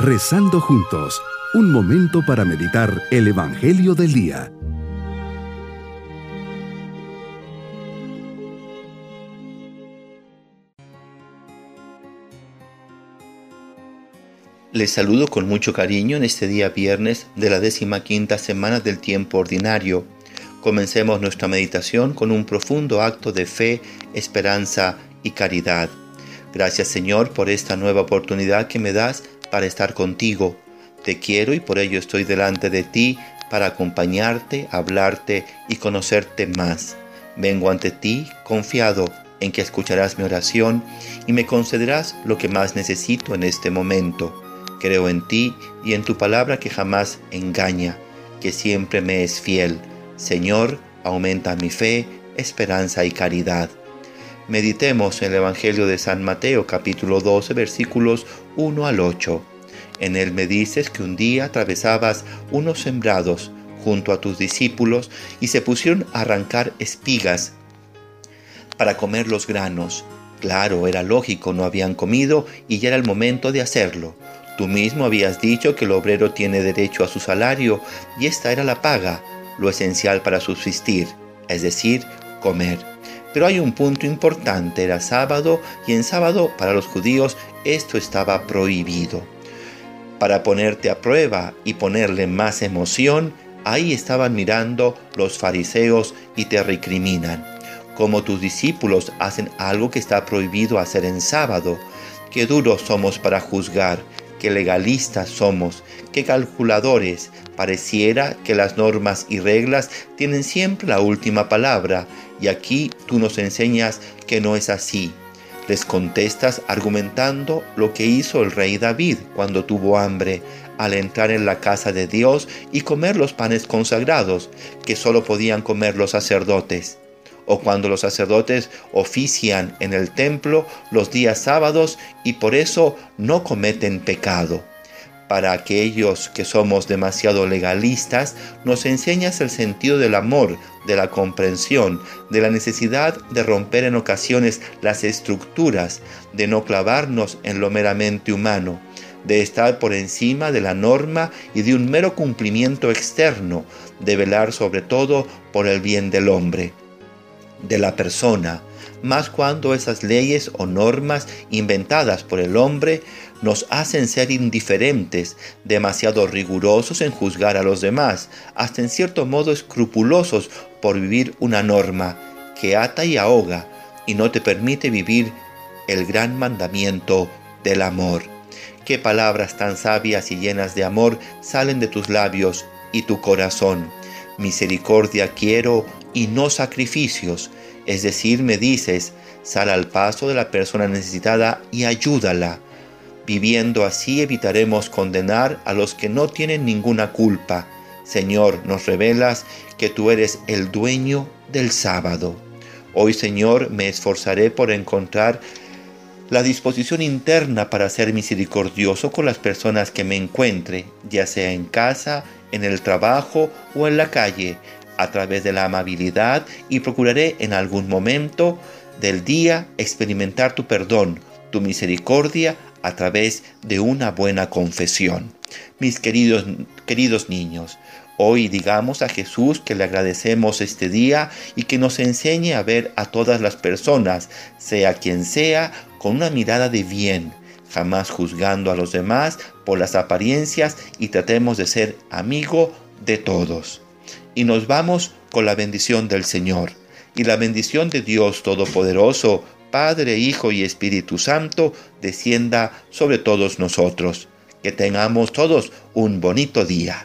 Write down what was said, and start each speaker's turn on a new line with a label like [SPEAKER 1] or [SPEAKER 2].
[SPEAKER 1] Rezando juntos, un momento para meditar el Evangelio del Día.
[SPEAKER 2] Les saludo con mucho cariño en este día viernes de la décima quinta semana del tiempo ordinario. Comencemos nuestra meditación con un profundo acto de fe, esperanza y caridad. Gracias Señor por esta nueva oportunidad que me das para estar contigo. Te quiero y por ello estoy delante de ti para acompañarte, hablarte y conocerte más. Vengo ante ti confiado en que escucharás mi oración y me concederás lo que más necesito en este momento. Creo en ti y en tu palabra que jamás engaña, que siempre me es fiel. Señor, aumenta mi fe, esperanza y caridad. Meditemos en el Evangelio de San Mateo capítulo 12 versículos 1 al 8. En él me dices que un día atravesabas unos sembrados junto a tus discípulos y se pusieron a arrancar espigas para comer los granos. Claro, era lógico, no habían comido y ya era el momento de hacerlo. Tú mismo habías dicho que el obrero tiene derecho a su salario y esta era la paga, lo esencial para subsistir, es decir, comer. Pero hay un punto importante, era sábado y en sábado para los judíos esto estaba prohibido. Para ponerte a prueba y ponerle más emoción, ahí estaban mirando los fariseos y te recriminan. Como tus discípulos hacen algo que está prohibido hacer en sábado, qué duros somos para juzgar, qué legalistas somos, qué calculadores. Pareciera que las normas y reglas tienen siempre la última palabra y aquí tú nos enseñas que no es así. Les contestas argumentando lo que hizo el rey David cuando tuvo hambre al entrar en la casa de Dios y comer los panes consagrados que solo podían comer los sacerdotes o cuando los sacerdotes ofician en el templo los días sábados y por eso no cometen pecado. Para aquellos que somos demasiado legalistas, nos enseñas el sentido del amor, de la comprensión, de la necesidad de romper en ocasiones las estructuras, de no clavarnos en lo meramente humano, de estar por encima de la norma y de un mero cumplimiento externo, de velar sobre todo por el bien del hombre de la persona, más cuando esas leyes o normas inventadas por el hombre nos hacen ser indiferentes, demasiado rigurosos en juzgar a los demás, hasta en cierto modo escrupulosos por vivir una norma que ata y ahoga y no te permite vivir el gran mandamiento del amor. Qué palabras tan sabias y llenas de amor salen de tus labios y tu corazón. Misericordia quiero y no sacrificios. Es decir, me dices, sal al paso de la persona necesitada y ayúdala. Viviendo así evitaremos condenar a los que no tienen ninguna culpa. Señor, nos revelas que tú eres el dueño del sábado. Hoy, Señor, me esforzaré por encontrar la disposición interna para ser misericordioso con las personas que me encuentre, ya sea en casa, en el trabajo o en la calle, a través de la amabilidad y procuraré en algún momento del día experimentar tu perdón, tu misericordia a través de una buena confesión. Mis queridos, queridos niños, hoy digamos a Jesús que le agradecemos este día y que nos enseñe a ver a todas las personas, sea quien sea, con una mirada de bien, jamás juzgando a los demás por las apariencias y tratemos de ser amigo de todos y nos vamos con la bendición del Señor. Y la bendición de Dios Todopoderoso, Padre, Hijo y Espíritu Santo, descienda sobre todos nosotros. Que tengamos todos un bonito día.